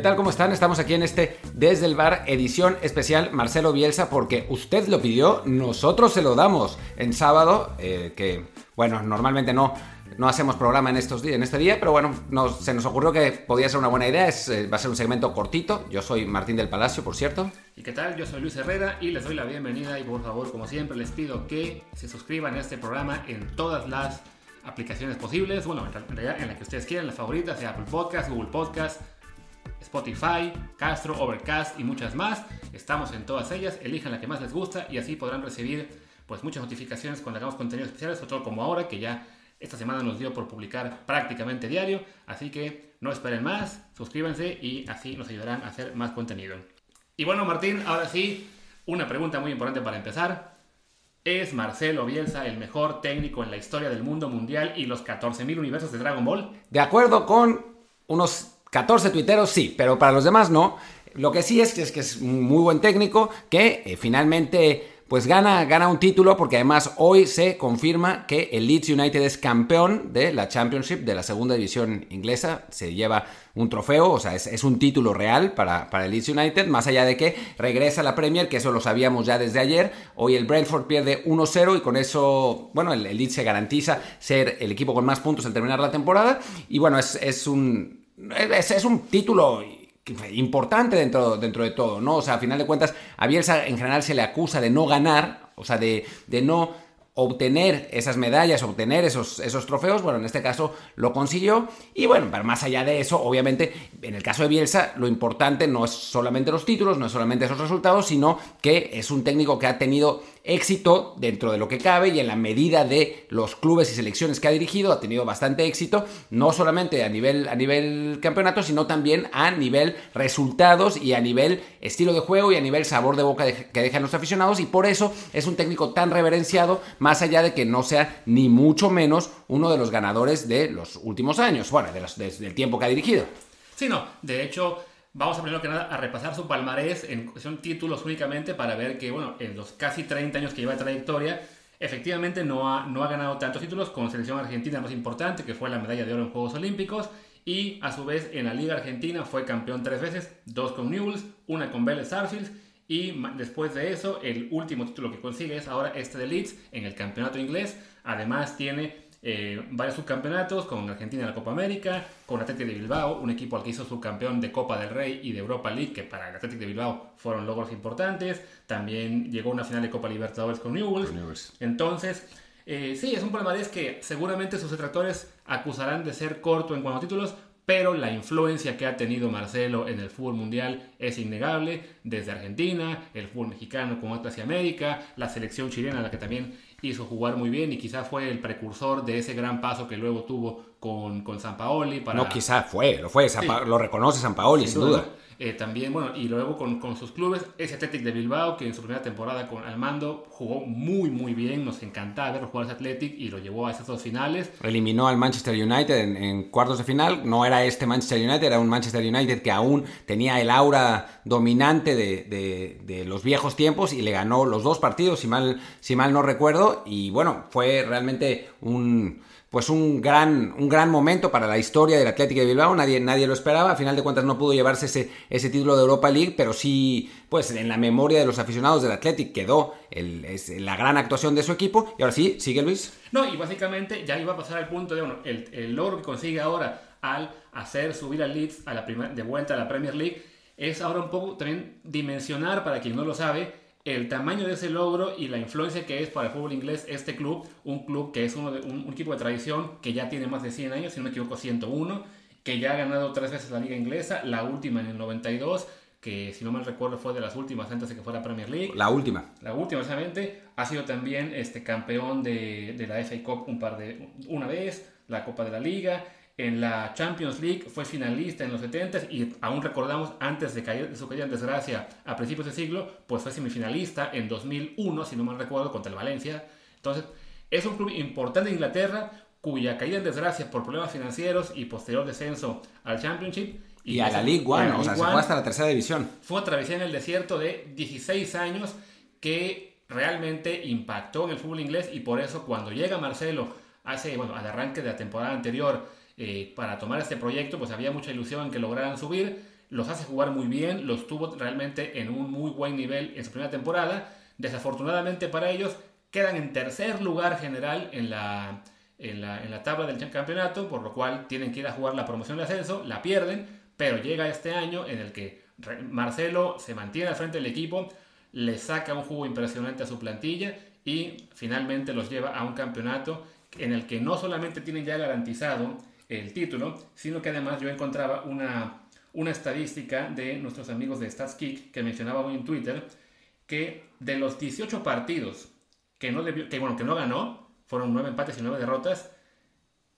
¿Qué tal? ¿Cómo están? Estamos aquí en este Desde el Bar, edición especial Marcelo Bielsa, porque usted lo pidió, nosotros se lo damos en sábado, eh, que bueno, normalmente no, no hacemos programa en, estos días, en este día, pero bueno, se nos ocurrió que podía ser una buena idea, eh, va a ser un segmento cortito, yo soy Martín del Palacio, por cierto. ¿Y qué tal? Yo soy Luis Herrera y les doy la bienvenida y por favor, como siempre, les pido que se suscriban a este programa en todas las aplicaciones posibles, bueno, en realidad en la que ustedes quieran, las favoritas, sea Apple Podcast, Google Podcast, Spotify, Castro, Overcast y muchas más. Estamos en todas ellas, elijan la que más les gusta y así podrán recibir pues muchas notificaciones cuando hagamos contenidos especiales, sobre todo como ahora que ya esta semana nos dio por publicar prácticamente diario, así que no esperen más, suscríbanse y así nos ayudarán a hacer más contenido. Y bueno, Martín, ahora sí, una pregunta muy importante para empezar. ¿Es Marcelo Bielsa el mejor técnico en la historia del mundo mundial y los 14.000 universos de Dragon Ball? De acuerdo con unos 14 tuiteros sí, pero para los demás no. Lo que sí es que es, que es un muy buen técnico que eh, finalmente pues gana, gana un título porque además hoy se confirma que el Leeds United es campeón de la Championship de la segunda división inglesa. Se lleva un trofeo, o sea, es, un título real para, para, el Leeds United, más allá de que regresa a la Premier, que eso lo sabíamos ya desde ayer. Hoy el Brentford pierde 1-0 y con eso, bueno, el, Leeds se garantiza ser el equipo con más puntos al terminar la temporada. Y bueno, es, es un es, un título importante dentro, dentro de todo, ¿no? O sea, a final de cuentas, a Bielsa en general se le acusa de no ganar, o sea, de, de no obtener esas medallas, obtener esos, esos trofeos. Bueno, en este caso lo consiguió. Y bueno, más allá de eso, obviamente, en el caso de Bielsa, lo importante no es solamente los títulos, no es solamente esos resultados, sino que es un técnico que ha tenido éxito dentro de lo que cabe y en la medida de los clubes y selecciones que ha dirigido, ha tenido bastante éxito, no solamente a nivel, a nivel campeonato, sino también a nivel resultados y a nivel estilo de juego y a nivel sabor de boca que dejan los aficionados y por eso es un técnico tan reverenciado, más allá de que no sea ni mucho menos uno de los ganadores de los últimos años, bueno, de los, del tiempo que ha dirigido. Sí, no, de hecho Vamos a primero que nada a repasar su palmarés en son títulos únicamente para ver que, bueno, en los casi 30 años que lleva de trayectoria, efectivamente no ha, no ha ganado tantos títulos con selección argentina más importante, que fue la medalla de oro en Juegos Olímpicos, y a su vez en la Liga Argentina fue campeón tres veces, dos con Newells, una con Vélez Sarsfield, y después de eso el último título que consigue es ahora este de Leeds en el campeonato inglés. Además tiene eh, varios subcampeonatos con Argentina en la Copa América, con Atlético de Bilbao, un equipo al que hizo subcampeón de Copa del Rey y de Europa League, que para el Atlético de Bilbao fueron logros importantes. También llegó a una final de Copa Libertadores con Newell's. Entonces, eh, sí, es un palmarés que seguramente sus detractores acusarán de ser corto en cuanto a títulos, pero la influencia que ha tenido Marcelo en el fútbol mundial es innegable, desde Argentina, el fútbol mexicano con Atlas y América, la selección chilena, la que también hizo jugar muy bien y quizá fue el precursor de ese gran paso que luego tuvo con, con San Paoli. Para... No, quizá fue, lo fue, lo reconoce San Paoli, sin, duda. Eh, también, bueno, y luego con, con, sus clubes, ese Athletic de Bilbao, que en su primera temporada con al mando jugó muy, muy bien, nos encantaba verlo jugar ese Athletic y lo llevó a esas dos finales. Eliminó al Manchester United en, cuartos de final, no era este Manchester United, era un Manchester United que aún tenía el aura dominante de, los viejos tiempos y le ganó los dos partidos, si mal, si mal no recuerdo, y bueno, fue realmente un pues un gran, un gran momento para la historia del Atlético de Bilbao, nadie, nadie lo esperaba, a final de cuentas no pudo llevarse ese, ese título de Europa League, pero sí, pues en la memoria de los aficionados del Atlético quedó la gran actuación de su equipo, y ahora sí, sigue Luis. No, y básicamente ya iba a pasar al punto de, bueno, el, el logro que consigue ahora al hacer subir al Leeds a la de vuelta a la Premier League, es ahora un poco también dimensionar, para quien no lo sabe, el tamaño de ese logro y la influencia que es para el fútbol inglés este club, un club que es uno de, un, equipo de tradición que ya tiene más de 100 años, si no me equivoco 101, que ya ha ganado tres veces la liga inglesa, la última en el 92, que si no mal recuerdo fue de las últimas antes de que fuera Premier League. La última. La última, exactamente. Ha sido también este, campeón de, de la FA Cup un par de, una vez, la Copa de la Liga en la Champions League, fue finalista en los 70 y aún recordamos antes de, caer, de su caída en desgracia a principios de siglo, pues fue semifinalista en 2001, si no mal recuerdo, contra el Valencia. Entonces, es un club importante de Inglaterra cuya caída en desgracia por problemas financieros y posterior descenso al Championship y, a la League One, o sea, se fue hasta la tercera división. Fue travesía en el desierto de 16 años que realmente impactó en el fútbol inglés y por eso cuando llega Marcelo hace, bueno, al arranque de la temporada anterior, eh, para tomar este proyecto, pues había mucha ilusión en que lograran subir. los hace jugar muy bien, los tuvo realmente en un muy buen nivel en su primera temporada. Desafortunadamente para ellos, quedan en tercer lugar general en la, en la, tabla del campeonato, por lo cual tienen que ir a jugar la promoción de ascenso, la pierden, pero llega este año en el que Marcelo se mantiene al frente del equipo, le saca un jugo impresionante a su plantilla y finalmente los lleva a un campeonato en el que no solamente tienen ya garantizado el título, sino que además yo encontraba una, una estadística de nuestros amigos de StatsKick que mencionaba hoy en Twitter, que de los 18 partidos que no, que, bueno, que no ganó, fueron 9 empates y 9 derrotas,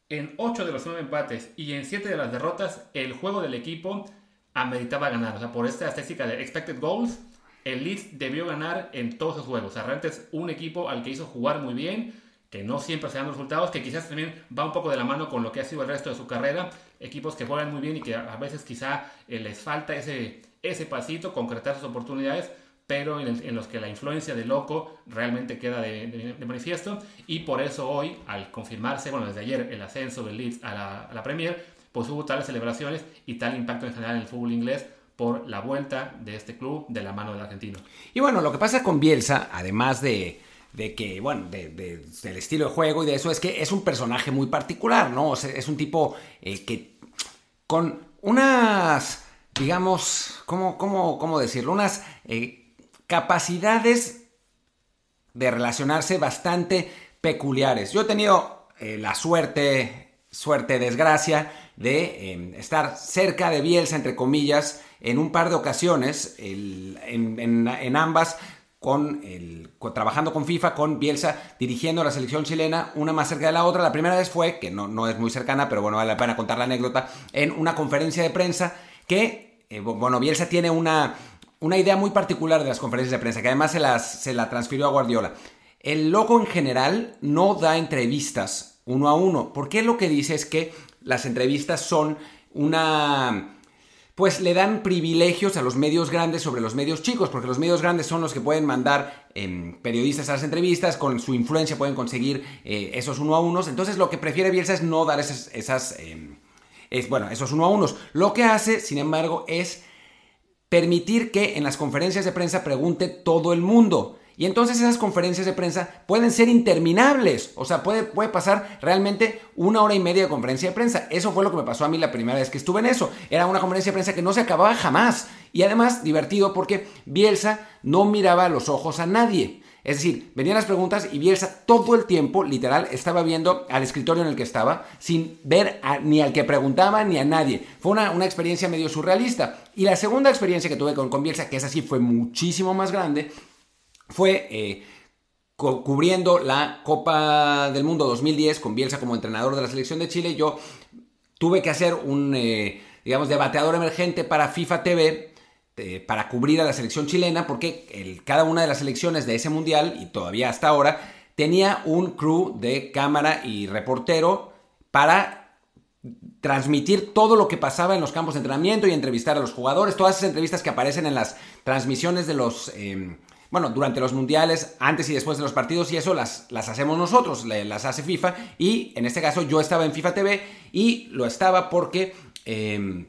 en 8 de los 9 empates y en 7 de las derrotas, el juego del equipo ameritaba ganar. O sea, por esta estadística de expected goals, el Leeds debió ganar en todos sus juegos. O sea, realmente es un equipo al que hizo jugar muy bien, que no siempre se dan resultados, que quizás también va un poco de la mano con lo que ha sido el resto de su carrera. Equipos que juegan muy bien y que a veces quizá eh, les falta ese, ese pasito, concretar sus oportunidades, pero en, los que la influencia de Loco realmente queda de, manifiesto. Y por eso hoy, al confirmarse, bueno, desde ayer el ascenso del Leeds a la, a la Premier, pues hubo tales celebraciones y tal impacto en general en el fútbol inglés por la vuelta de este club de la mano del argentino. Y bueno, lo que pasa con Bielsa, además de, que, bueno, del estilo de juego y de eso, es que es un personaje muy particular, ¿no? es un tipo eh, que con unas, digamos, ¿cómo, cómo, cómo decirlo? Unas eh, capacidades de relacionarse bastante peculiares. Yo he tenido eh, la suerte, suerte, desgracia, de em, estar cerca de Bielsa, entre comillas, en un par de ocasiones, en, ambas, con el, trabajando con FIFA, con Bielsa, dirigiendo la selección chilena, una más cerca de la otra. La primera vez fue, que no, no es muy cercana, pero bueno, vale la pena contar la anécdota, en una conferencia de prensa que, eh, bueno, Bielsa tiene una, una idea muy particular de las conferencias de prensa, que además se, las, se la transfirió a Guardiola. El loco en general no da entrevistas uno a uno, porque lo que dice es que las entrevistas son una pues le dan privilegios a los medios grandes sobre los medios chicos, porque los medios grandes son los que pueden mandar em, periodistas a las entrevistas, con su influencia pueden conseguir eh, esos uno a unos, entonces lo que prefiere Bielsa es no dar esas, esas em, es, bueno, esos uno a unos. Lo que hace, sin embargo, es permitir que en las conferencias de prensa pregunte todo el mundo. Y entonces esas conferencias de prensa pueden ser interminables. O sea, puede, puede pasar realmente una hora y media de conferencia de prensa. Eso fue lo que me pasó a mí la primera vez que estuve en eso. Era una conferencia de prensa que no se acababa jamás. Y además divertido porque Bielsa no miraba a los ojos a nadie. Es decir, venían las preguntas y Bielsa todo el tiempo, literal, estaba viendo al escritorio en el que estaba, sin ver ni al que preguntaba ni a nadie. Fue una, experiencia medio surrealista. Y la segunda experiencia que tuve con, con Bielsa, que es así, fue muchísimo más grande, fue eh, cubriendo la Copa del Mundo 2010 con Bielsa como entrenador de la selección de Chile. Yo tuve que hacer un, eh, digamos, debateador emergente para FIFA TV eh, para cubrir a la selección chilena porque cada una de las selecciones de ese mundial y todavía hasta ahora tenía un crew de cámara y reportero para transmitir todo lo que pasaba en los campos de entrenamiento y entrevistar a los jugadores, todas esas entrevistas que aparecen en las transmisiones de los em, bueno, durante los mundiales, antes y después de los partidos y eso las, las hacemos nosotros, las hace FIFA y en este caso yo estaba en FIFA TV y lo estaba porque... Em,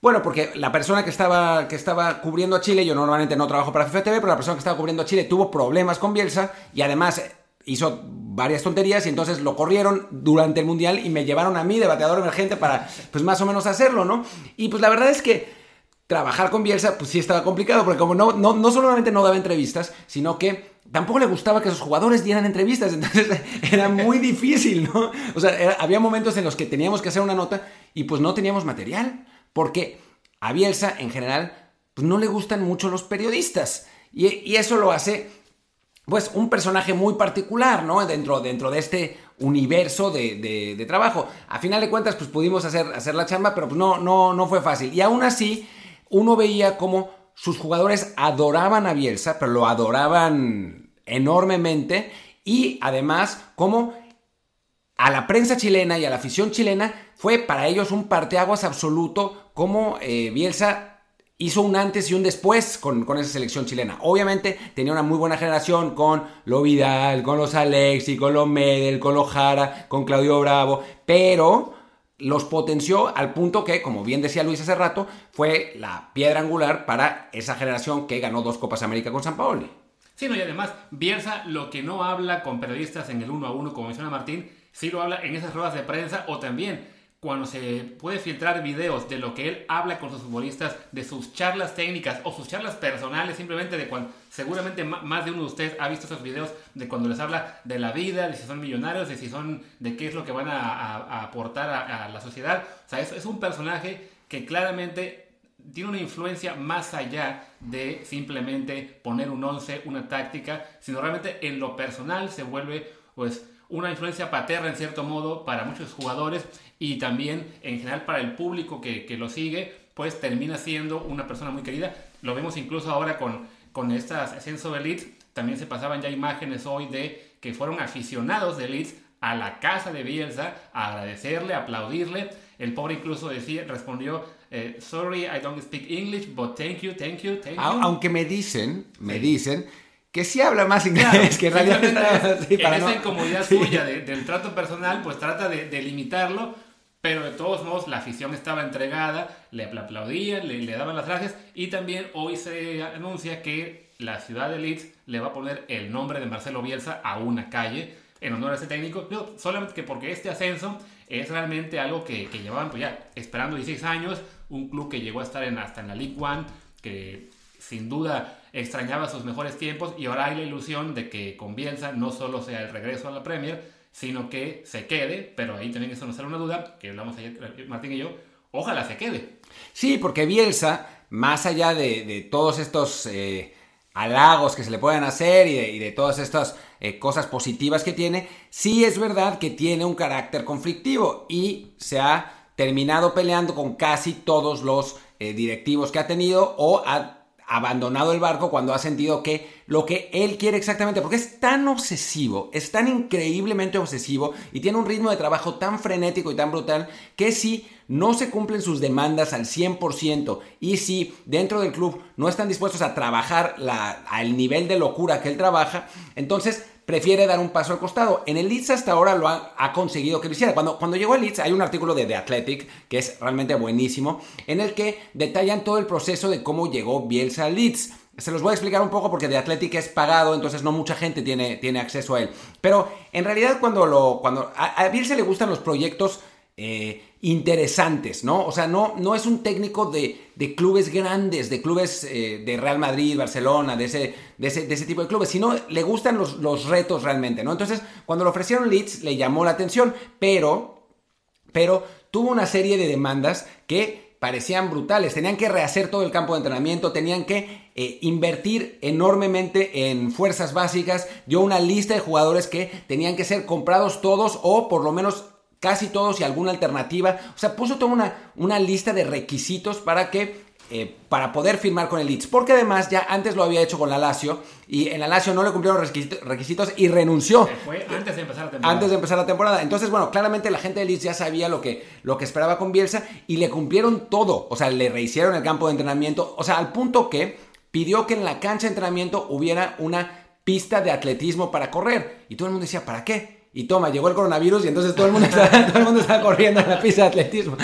bueno, porque la persona que estaba, que estaba cubriendo a Chile, yo normalmente no trabajo para FIFA TV, pero la persona que estaba cubriendo a Chile tuvo problemas con Bielsa y además hizo varias tonterías y entonces lo corrieron durante el Mundial y me llevaron a mí de bateador emergente para pues más o menos hacerlo, ¿no? Y pues la verdad es que trabajar con Bielsa, pues sí estaba complicado, porque como no, no, no solamente no daba entrevistas, sino que tampoco le gustaba que sus jugadores dieran entrevistas, entonces era muy difícil, ¿no? O sea, había momentos en los que teníamos que hacer una nota y pues no teníamos material, porque a Bielsa en general pues no le gustan mucho los periodistas, y, eso lo hace pues un personaje muy particular, ¿no? Dentro, dentro de este universo de, de, trabajo. A final de cuentas, pues pudimos hacer, hacer la chamba, pero pues no, no, no fue fácil. Y aún así, uno veía cómo sus jugadores adoraban a Bielsa, pero lo adoraban enormemente, y además cómo a la prensa chilena y a la afición chilena fue para ellos un parteaguas absoluto, como eh, Bielsa hizo un antes y un después con, con, esa selección chilena. Obviamente tenía una muy buena generación con lo Vidal, con los Alexi, con los Medel, con los Jara, con Claudio Bravo, pero los potenció al punto que, como bien decía Luis hace rato, fue la piedra angular para esa generación que ganó dos Copas América con San Paoli. Sí, no, y además, Bielsa lo que no habla con periodistas en el uno a uno, como menciona Martín, sí lo habla en esas ruedas de prensa o también cuando se puede filtrar videos de lo que él habla con sus futbolistas, de sus charlas técnicas o sus charlas personales, simplemente de cuando seguramente más de uno de ustedes ha visto esos videos de cuando les habla de la vida, de si son millonarios, de si son, de qué es lo que van a, aportar a, la sociedad. O sea, es, es un personaje que claramente tiene una influencia más allá de simplemente poner un once, una táctica, sino realmente en lo personal se vuelve pues una influencia paterna en cierto modo para muchos jugadores y también en general para el público que, que, lo sigue, pues termina siendo una persona muy querida. Lo vemos incluso ahora con, con este ascenso de Leeds, también se pasaban ya imágenes hoy de que fueron aficionados de Leeds a la casa de Bielsa a agradecerle, a aplaudirle. El pobre incluso decía, respondió, eh, sorry, I don't speak English, but thank you, thank you, thank you. Aunque me dicen, me dicen que sí habla más inglés, que en realidad está, en esa incomodidad suya del trato personal, pues trata de, limitarlo, pero de todos modos la afición estaba entregada, le aplaudían, le, daban las gracias y también hoy se anuncia que la ciudad de Leeds le va a poner el nombre de Marcelo Bielsa a una calle en honor a ese técnico, solamente que porque este ascenso es realmente algo que, que llevaban pues ya esperando 16 años, un club que llegó a estar en, hasta en la League One, que sin duda extrañaba sus mejores tiempos y ahora hay la ilusión de que con Bielsa no solo sea el regreso a la Premier, sino que se quede, pero ahí también eso nos una duda, que hablamos ayer Martín y yo, ojalá se quede. Sí, porque Bielsa, más allá de, todos estos eh, halagos que se le pueden hacer y de, todas estas eh, cosas positivas que tiene, sí es verdad que tiene un carácter conflictivo y se ha terminado peleando con casi todos los eh, directivos que ha tenido o ha abandonado el barco cuando ha sentido que lo que él quiere exactamente, porque es tan obsesivo, es tan increíblemente obsesivo y tiene un ritmo de trabajo tan frenético y tan brutal que si no se cumplen sus demandas al 100% y si dentro del club no están dispuestos a trabajar al nivel de locura que él trabaja, entonces prefiere dar un paso al costado. En el Leeds hasta ahora lo ha, conseguido que lo hiciera. Cuando, cuando llegó al Leeds hay un artículo de The Athletic que es realmente buenísimo, en el que detallan todo el proceso de cómo llegó Bielsa al Leeds. Se los voy a explicar un poco porque The Athletic es pagado, entonces no mucha gente tiene, tiene acceso a él. Pero en realidad cuando, lo, cuando a, a Bielsa le gustan los proyectos eh, interesantes, ¿no? O sea, no, no es un técnico de, clubes grandes, de clubes eh, de Real Madrid, Barcelona, de ese, de ese, tipo de clubes, sino le gustan los, los, retos realmente, ¿no? Entonces, cuando le ofrecieron Leeds, le llamó la atención, pero, pero tuvo una serie de demandas que parecían brutales. Tenían que rehacer todo el campo de entrenamiento, tenían que eh, invertir enormemente en fuerzas básicas. Dio una lista de jugadores que tenían que ser comprados todos o por lo menos casi todos y alguna alternativa. O sea, puso toda una, una lista de requisitos para que eh, para poder firmar con el Leeds. Porque además ya antes lo había hecho con la Lazio y en la Lazio no le cumplieron los requisitos, y renunció. fue antes de empezar la temporada. Antes de empezar la temporada. Entonces, bueno, claramente la gente de Leeds ya sabía lo que, lo que esperaba con Bielsa y le cumplieron todo. O sea, le rehicieron el campo de entrenamiento. O sea, al punto que pidió que en la cancha de entrenamiento hubiera una pista de atletismo para correr. Y todo el mundo decía, ¿para qué? Y toma, llegó el coronavirus y entonces todo el mundo está, todo el mundo está corriendo en la pista de atletismo.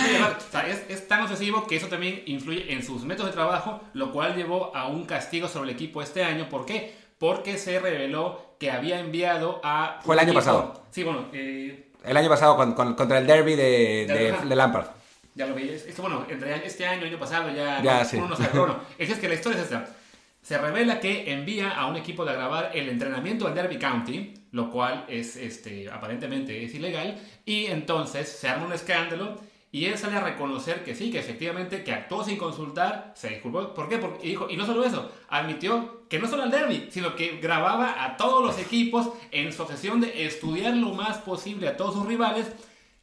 es, tan obsesivo que eso también influye en sus métodos de trabajo, lo cual llevó a un castigo sobre el equipo este año. ¿Por qué? Porque se reveló que había enviado a... Fue el año pasado. Sí, bueno. Eh, el año pasado contra el derby de, de, Lampard. Ya lo. Esto, bueno, entre este año, año pasado, ya, ya no, sí. uno no sabe. Bueno, es que la historia es esta se revela que envía a un equipo de grabar el entrenamiento al Derby County, lo cual es este, aparentemente es ilegal, y entonces se arma un escándalo y él sale a reconocer que sí, que efectivamente que actuó sin consultar, se disculpó. ¿Por qué? Porque dijo, y no solo eso, admitió que no solo al derby, sino que grababa a todos los equipos en su obsesión de estudiar lo más posible a todos sus rivales,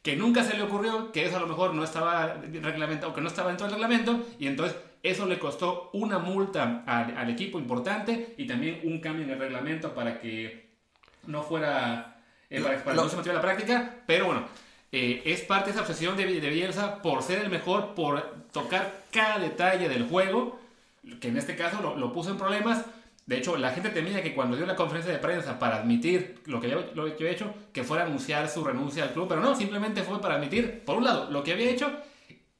que nunca se le ocurrió que eso a lo mejor no estaba reglamentado, que no estaba dentro del reglamento, y entonces eso le costó una multa al, equipo importante y también un cambio en el reglamento para que no fuera, eh, para, que no se metiera la práctica. Pero bueno, eh, es parte de esa obsesión de, de Bielsa por ser el mejor, por tocar cada detalle del juego, que en este caso lo, puso en problemas. De hecho, la gente temía que cuando dio la conferencia de prensa para admitir lo que había, lo que había hecho, que fuera a anunciar su renuncia al club, pero no, simplemente fue para admitir, por un lado, lo que había hecho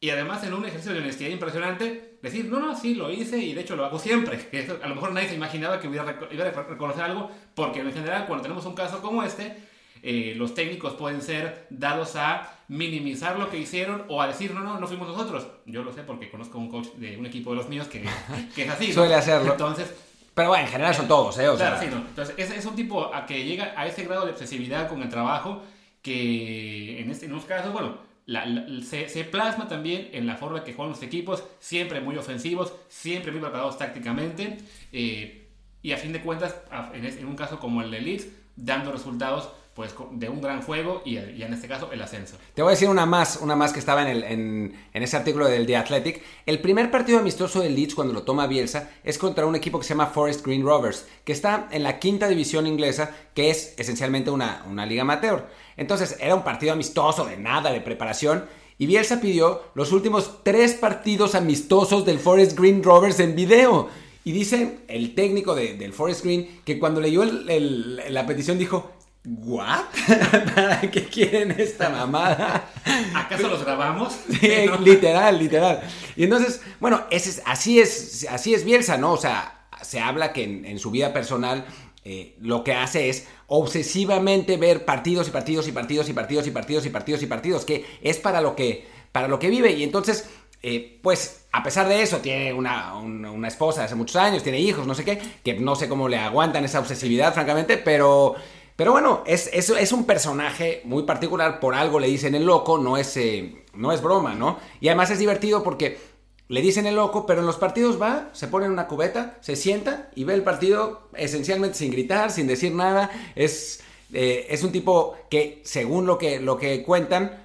y además en un ejercicio de honestidad impresionante, decir, no, no, sí, lo hice y de hecho lo hago siempre. Que a lo mejor nadie se imaginaba que hubiera iba a reconocer algo, porque en general cuando tenemos un caso como este, eh, los técnicos pueden ser dados a minimizar lo que hicieron o a decir, no, no, no fuimos nosotros. Yo lo sé porque conozco un coach de un equipo de los míos que, que es así. Suele hacerlo. Entonces, pero bueno, en general son todos, ¿eh? claro, sí, no. Entonces, es, es, un tipo a que llega a ese grado de obsesividad con el trabajo que en, este, en unos casos, bueno, se, se, plasma también en la forma que juegan los equipos, siempre muy ofensivos, siempre muy preparados tácticamente, eh, y a fin de cuentas, en, en, un caso como el de Leeds, dando resultados pues de un gran juego y, en este caso el ascenso. Te voy a decir una más, una más que estaba en, ese artículo del The Athletic. El primer partido amistoso del Leeds cuando lo toma Bielsa es contra un equipo que se llama Forest Green Rovers, que está en la quinta división inglesa, que es esencialmente una, una liga amateur. Entonces era un partido amistoso, de nada, de preparación. Y Bielsa pidió los últimos tres partidos amistosos del Forest Green Rovers en video. Y dice el técnico del Forest Green que cuando leyó la petición dijo, ¿What? ¿Para qué quieren esta mamada? ¿Acaso los grabamos? literal, literal. Y entonces, bueno, es, así, es, así es Bielsa, ¿no? O sea, se habla que en, su vida personal eh, lo que hace es obsesivamente ver partidos y partidos y partidos y partidos y partidos y partidos y partidos, que es para lo que, para lo que vive. Y entonces, eh, pues, a pesar de eso, tiene una, una, esposa hace muchos años, tiene hijos, no sé qué, que no sé cómo le aguantan esa obsesividad, francamente, pero... Pero bueno, es, es, es, un personaje muy particular, por algo le dicen el loco, no es, eh, no es broma, ¿no? Y además es divertido porque le dicen el loco, pero en los partidos va, se pone en una cubeta, se sienta y ve el partido esencialmente sin gritar, sin decir nada. Es, eh, es un tipo que, según lo que, lo que cuentan,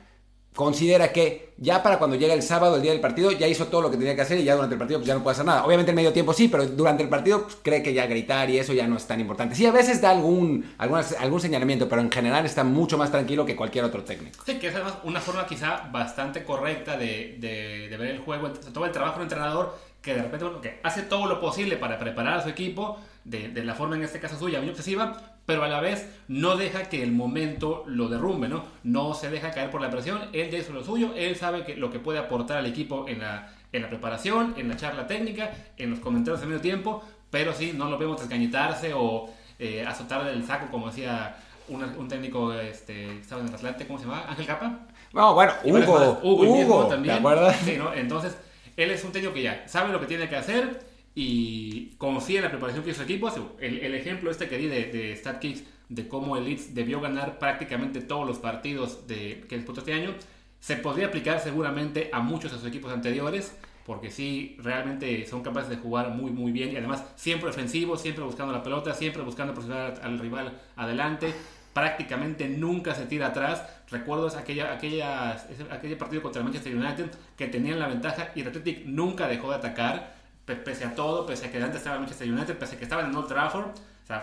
considera que ya para cuando llega el sábado, el día del partido, ya hizo todo lo que tenía que hacer y ya durante el partido pues ya no puede hacer nada. Obviamente en medio tiempo sí, pero durante el partido pues, cree que ya gritar y eso ya no es tan importante. Sí, a veces da algún, algún señalamiento, pero en general está mucho más tranquilo que cualquier otro técnico. Sí, que es además una forma quizá bastante correcta de, de, ver el juego, todo el trabajo del entrenador que de repente que hace todo lo posible para preparar a su equipo de, de la forma en este caso suya muy obsesiva, pero a la vez no deja que el momento lo derrumbe, ¿no? No se deja caer por la presión, él ya hizo lo suyo, él sabe que lo que puede aportar al equipo en la, en la preparación, en la charla técnica, en los comentarios de medio tiempo, pero sí, no lo vemos desgañitarse o eh, azotar del saco como decía un, técnico este, estaba en el Atlante, ¿cómo se llama? Ángel Capa. No, bueno, Hugo, Hugo, Hugo también. ¿te acuerdas? Sí, ¿no? Entonces, él es un técnico que ya sabe lo que tiene que hacer, y confía en la preparación que hizo su equipo. El, el ejemplo este que di de, de StatKicks de cómo el Leeds debió ganar prácticamente todos los partidos de, que disputó este año, se podría aplicar seguramente a muchos de sus equipos anteriores, porque sí, realmente son capaces de jugar muy, muy bien y además siempre ofensivos, siempre buscando la pelota, siempre buscando presionar al rival adelante. Prácticamente nunca se tira atrás. Recuerdo aquella, aquella, aquel partido contra el Manchester United que tenían la ventaja y el Athletic nunca dejó de atacar pese a todo, pese a que antes estaba en Manchester United, pese a que estaba en Old Trafford.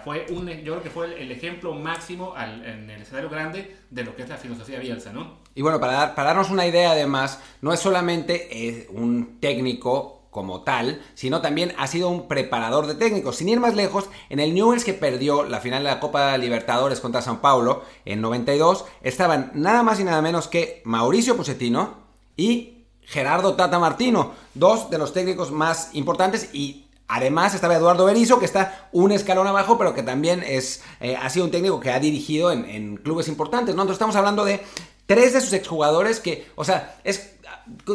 Fue un, yo creo que fue el, ejemplo máximo en el escenario grande de lo que es la filosofía Bielsa, ¿no? Y bueno, para, dar, para darnos una idea además, no es solamente eh, un técnico como tal, sino también ha sido un preparador de técnicos. Sin ir más lejos, en el Newell's que perdió la final de la Copa Libertadores contra San Paulo en 92, estaban nada más y nada menos que Mauricio Pochettino y Gerardo Tata Martino, dos de los técnicos más importantes y Además estaba Eduardo Berizzo, que está un escalón abajo, pero que también es, eh, ha sido un técnico que ha dirigido en, clubes importantes, ¿no? Entonces estamos hablando de tres de sus exjugadores que, o sea, es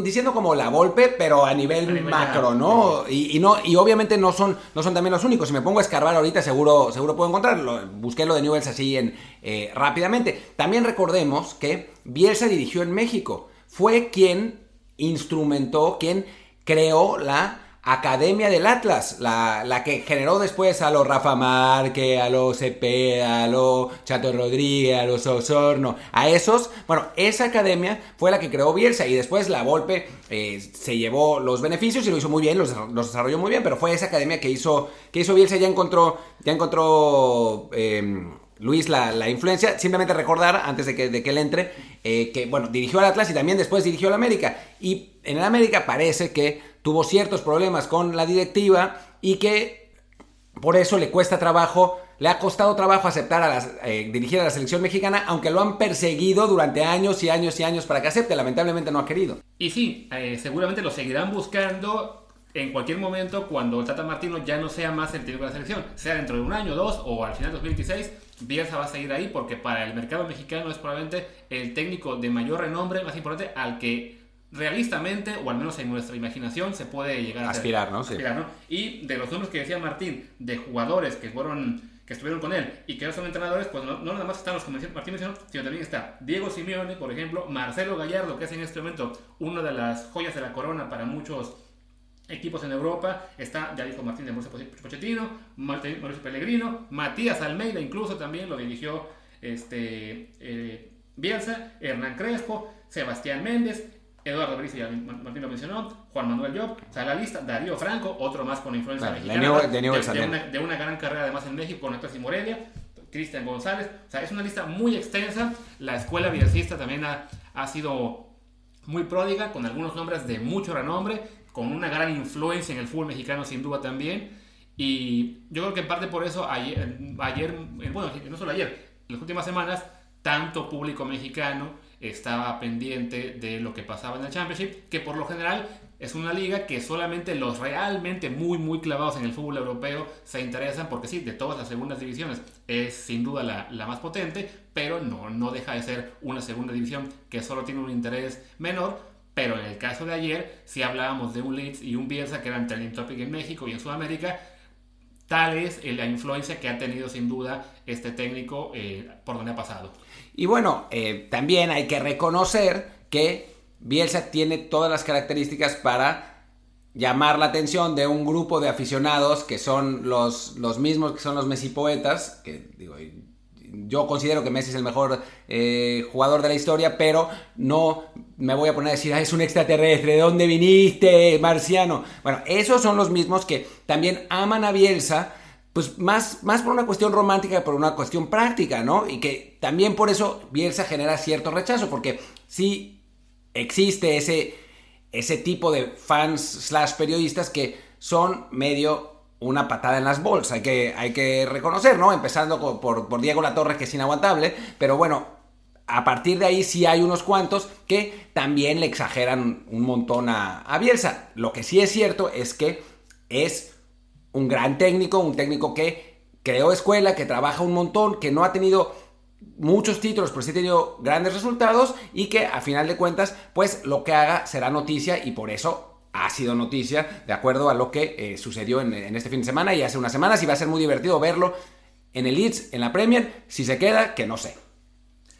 diciendo como la golpe, pero a nivel, macro, ¿no? Y, no y obviamente no son, no son también los únicos. Si me pongo a escarbar ahorita, seguro, seguro puedo encontrarlo. Busqué lo de Newells así en, eh, rápidamente. También recordemos que Bielsa dirigió en México. Fue quien instrumentó, quien creó la Academia del Atlas, la, la, que generó después a los Rafa Márquez, a los Cepeda, a los Chato Rodríguez, a los Osorno, a esos, bueno, esa academia fue la que creó Bielsa y después la Volpe eh, se llevó los beneficios y lo hizo muy bien, los, desarrolló muy bien, pero fue esa academia que hizo, que hizo Bielsa, ya encontró, ya encontró... Eh, Luis la, influencia. Simplemente recordar, antes de que, de que él entre, eh, que, bueno, dirigió al Atlas y también después dirigió al América. Y en el América parece que tuvo ciertos problemas con la directiva y que por eso le cuesta trabajo, le ha costado trabajo aceptar a eh, dirigir a la selección mexicana, aunque lo han perseguido durante años y años y años para que acepte. Lamentablemente no ha querido. Y sí, eh, seguramente lo seguirán buscando en cualquier momento cuando Tata Martino ya no sea más el técnico de la selección, sea dentro de un año, dos o al final de 2026. Bielsa va a seguir ahí porque para el mercado mexicano es probablemente el técnico de mayor renombre, más importante, al que realistamente, o al menos en nuestra imaginación, se puede llegar a aspirar, ¿no? Aspirar, ¿no? Y de los nombres que decía Martín, de jugadores que fueron que estuvieron con él y que no son entrenadores, pues no, nada más están los que Martín mencionó, sino también está Diego Simeone, por ejemplo, Marcelo Gallardo, que es en este momento una de las joyas de la corona para muchos equipos en Europa. Está, ya dijo Martín de Mauricio Pochettino, Mauricio Pellegrino, Matías Almeida incluso también lo dirigió este, eh, Bielsa, Hernán Crespo, Sebastián Méndez, Eduardo Brice, Martín lo mencionó, Juan Manuel Job, o sea, la lista, Darío Franco, otro más con influencia mexicana, de, una, gran carrera además en México con Atlas y Morelia, Cristian González, o sea, es una lista muy extensa, la escuela bielcista también ha, ha sido muy pródiga, con algunos nombres de mucho renombre, con una gran influencia en el fútbol mexicano sin duda también, y yo creo que en parte por eso ayer, ayer bueno, no solo ayer, en las últimas semanas, tanto público mexicano, estaba pendiente de lo que pasaba en el Championship, que por lo general es una liga que solamente los realmente muy muy clavados en el fútbol europeo se interesan porque sí, de todas las segundas divisiones es sin duda la, más potente, pero no, no deja de ser una segunda división que solo tiene un interés menor. Pero en el caso de ayer, si hablábamos de un Leeds y un Bielsa que eran trending topic en México y en Sudamérica, tal es la influencia que ha tenido sin duda este técnico eh, por donde ha pasado. Y bueno, eh, también hay que reconocer que Bielsa tiene todas las características para llamar la atención de un grupo de aficionados que son los, los mismos que son los Messi poetas, que digo, yo considero que Messi es el mejor eh, jugador de la historia, pero no me voy a poner a decir, ah, es un extraterrestre, ¿de dónde viniste, marciano? Bueno, esos son los mismos que también aman a Bielsa pues más, más por una cuestión romántica que por una cuestión práctica, ¿no? Y que también por eso Bielsa genera cierto rechazo, porque sí existe ese, ese tipo de fans slash periodistas que son medio una patada en las bolsas, hay que, hay que reconocer, ¿no? Empezando por, por Diego Latorre, que es inaguantable, pero bueno, a partir de ahí sí hay unos cuantos que también le exageran un montón a, a Bielsa. Lo que sí es cierto es que es un gran técnico, un técnico que creó escuela, que trabaja un montón, que no ha tenido muchos títulos, pero sí ha tenido grandes resultados y que a final de cuentas, pues lo que haga será noticia y por eso ha sido noticia de acuerdo a lo que eh, sucedió en, este fin de semana y hace unas semanas y va a ser muy divertido verlo en el Leeds, en la Premier, si se queda, que no sé.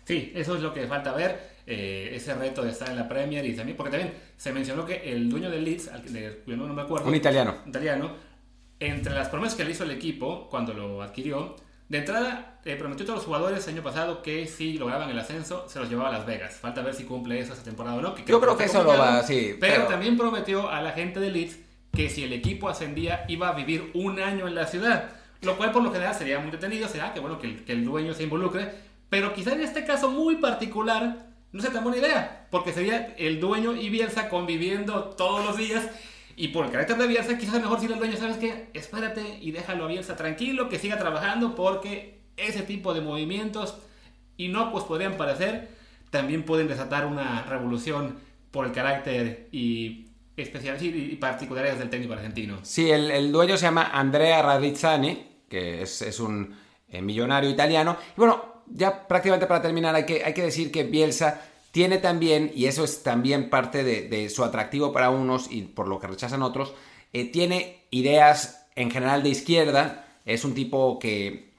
Sí, eso es lo que falta ver. Eh, ese reto de estar en la Premier y también, porque también se mencionó que el dueño del Leeds, al que no me acuerdo, un italiano, italiano entre las promesas que le hizo el equipo cuando lo adquirió, de entrada eh, prometió a todos los jugadores el año pasado que si lograban el ascenso se los llevaba a Las Vegas. Falta ver si cumple eso esta temporada o no. Yo creo que, eso lo va, sí. Pero, también prometió a la gente de Leeds que si el equipo ascendía iba a vivir un año en la ciudad. Lo cual por lo general sería muy detenido, será que bueno que el, que el dueño se involucre. Pero quizá en este caso muy particular no sea tan buena idea. Porque sería el dueño y Bielsa conviviendo todos los días y por el carácter de Bielsa, quizás es mejor si el dueño, ¿sabes qué? Espérate y déjalo a Bielsa tranquilo, que siga trabajando, porque ese tipo de movimientos inocuos podrían parecer, también pueden desatar una revolución por el carácter y especial y particulares del técnico argentino. Sí, el, dueño se llama Andrea Radizzani, que es, un eh, millonario italiano. Y bueno, ya prácticamente para terminar hay que, hay que decir que Bielsa tiene también, y eso es también parte de, su atractivo para unos y por lo que rechazan otros, eh, tiene ideas en general de izquierda, es un tipo que,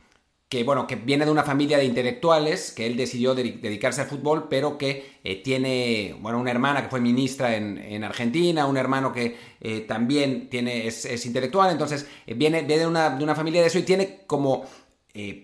que, bueno, que viene de una familia de intelectuales, que él decidió dedicarse al fútbol, pero que eh, tiene, bueno, una hermana que fue ministra en, Argentina, un hermano que eh, también tiene, es, intelectual, entonces viene, viene de, una, de, una, familia de eso y tiene como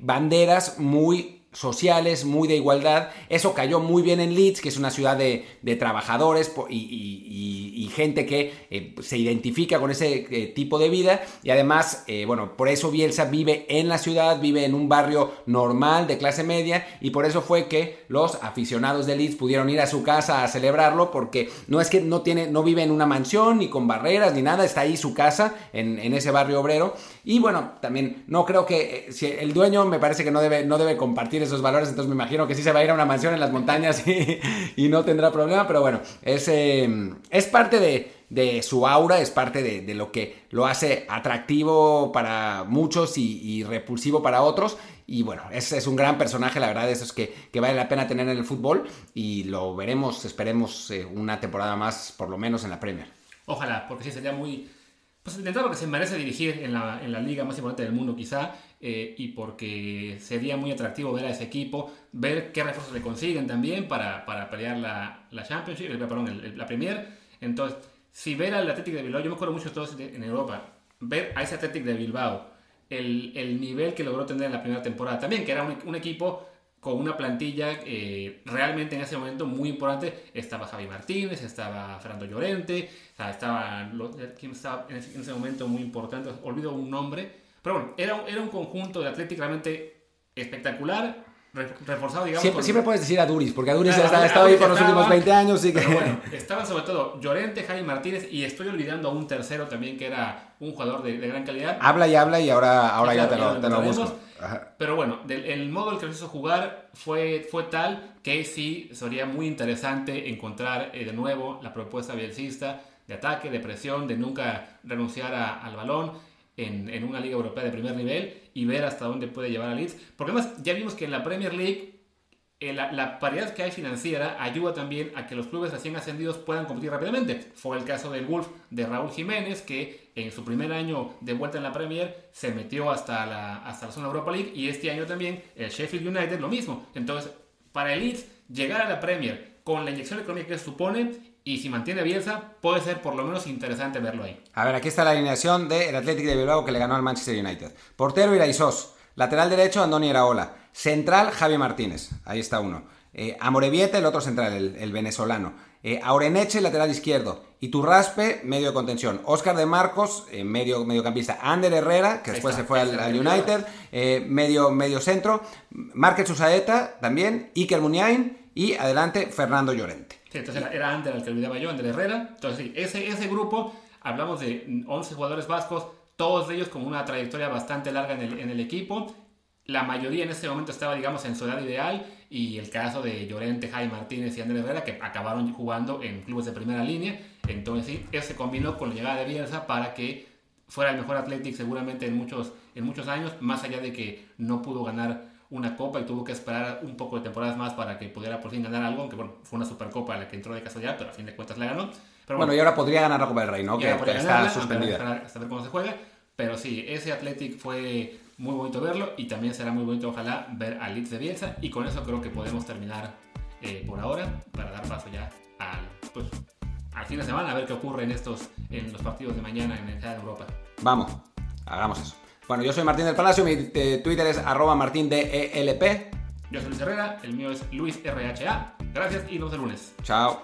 banderas muy sociales, muy de igualdad. Eso cayó muy bien en Leeds, que es una ciudad de, trabajadores y, gente que eh, se identifica con ese eh, tipo de vida. Y además, eh, bueno, por eso Bielsa vive en la ciudad, vive en un barrio normal de clase media y por eso fue que los aficionados de Leeds pudieron ir a su casa a celebrarlo porque no es que no tiene, no vive en una mansión ni con barreras ni nada, está ahí su casa en, en ese barrio obrero. Y bueno, también no creo que si el dueño me parece que no debe, no debe compartir esos valores, entonces me imagino que sí se va a ir a una mansión en las montañas y, no tendrá problema, pero bueno, es, em, es parte de, su aura, es parte de, lo que lo hace atractivo para muchos y, repulsivo para otros. Y bueno, es, es, un gran personaje, la verdad, eso es que, que, vale la pena tener en el fútbol y lo veremos, esperemos, eh, una temporada más, por lo menos en la Premier. Ojalá, porque sí sería muy, pues intentado porque se merece dirigir en la, en la, liga más importante del mundo quizá, eh, y porque sería muy atractivo ver a ese equipo, ver qué refuerzos le consiguen también para, para pelear la, la Championship, el, perdón, la Premier. Entonces, si ver al Athletic de Bilbao, yo me acuerdo mucho de todos en Europa, ver a ese Athletic de Bilbao, el, el, nivel que logró tener en la primera temporada también, que era un, un equipo con una plantilla eh, realmente en ese momento muy importante. Estaba Javi Martínez, estaba Fernando Llorente, estaba, ¿quién estaba en ese, momento muy importante? Olvido un nombre. Pero bueno, era, era un conjunto de Atlético realmente espectacular reforzado, digamos. Siempre, puedes decir a Duris, porque a Duris ha estado ahí por los últimos 20 años. Y que... bueno, estaban sobre todo Llorente, Jaime Martínez y estoy olvidando a un tercero también que era un jugador de, gran calidad. Habla y habla y ahora, ahora ya te lo, te lo busco. Pero bueno, el modo en que lo hizo jugar fue, fue tal que sí sería muy interesante encontrar eh, de nuevo la propuesta bielcista de ataque, de presión, de nunca renunciar al balón en, una liga europea de primer nivel y ver hasta dónde puede llevar a Leeds. Porque además ya vimos que en la Premier League eh, la, paridad que hay financiera ayuda también a que los clubes recién ascendidos puedan competir rápidamente. Fue el caso del Wolf de Raúl Jiménez, que en su primer año de vuelta en la Premier se metió hasta la, hasta la zona Europa League y este año también el Sheffield United lo mismo. Entonces, para el Leeds, llegar a la Premier con la inyección económica que supone y si mantiene Bielsa, puede ser por lo menos interesante verlo ahí. A ver, aquí está la alineación del Athletic de Bilbao que le ganó al Manchester United. Portero Iraisos. Lateral derecho, Andoni Iraola. Central, Javi Martínez. Ahí está uno. Eh, Amorebieta, el otro central, el, venezolano. Eh, Aureneche, lateral izquierdo. Iturraspe, medio de contención. Oscar de Marcos, eh, medio, mediocampista. Ander Herrera, que después se fue al, United, eh, medio, medio centro. Márquez Usaeta, también. Iker Muniain. Y adelante, Fernando Llorente entonces era, Ander al que olvidaba yo, Ander Herrera. Entonces sí, ese, ese grupo, hablamos de 11 jugadores vascos, todos ellos con una trayectoria bastante larga en el, en el equipo. La mayoría en ese momento estaba, digamos, en su edad ideal y el caso de Llorente, Jaime Martínez y Ander Herrera que acabaron jugando en clubes de primera línea. Entonces sí, eso se combinó con la llegada de Bielsa para que fuera el mejor Athletic seguramente en muchos, en muchos años, más allá de que no pudo ganar una copa y tuvo que esperar un poco de temporadas más para que pudiera por fin ganar algo, aunque bueno, fue una supercopa la que entró de casualidad, pero a fin de cuentas la ganó. Pero bueno, y ahora podría ganar la Copa del Rey, ¿no? Que, está suspendida. Hasta ver cómo se juega. Pero sí, ese Athletic fue muy bonito verlo y también será muy bonito, ojalá, ver al Leeds de Bielsa. Y con eso creo que podemos terminar eh, por ahora para dar paso ya al, pues, al fin de semana, a ver qué ocurre en, estos, en los partidos de mañana en el de Europa. Vamos, hagamos eso. Bueno, yo soy Martín del Palacio, mi eh, Twitter es arroba martindelp. Yo soy Luis Herrera, el mío es luisrha. Gracias y nos vemos el lunes. Chao.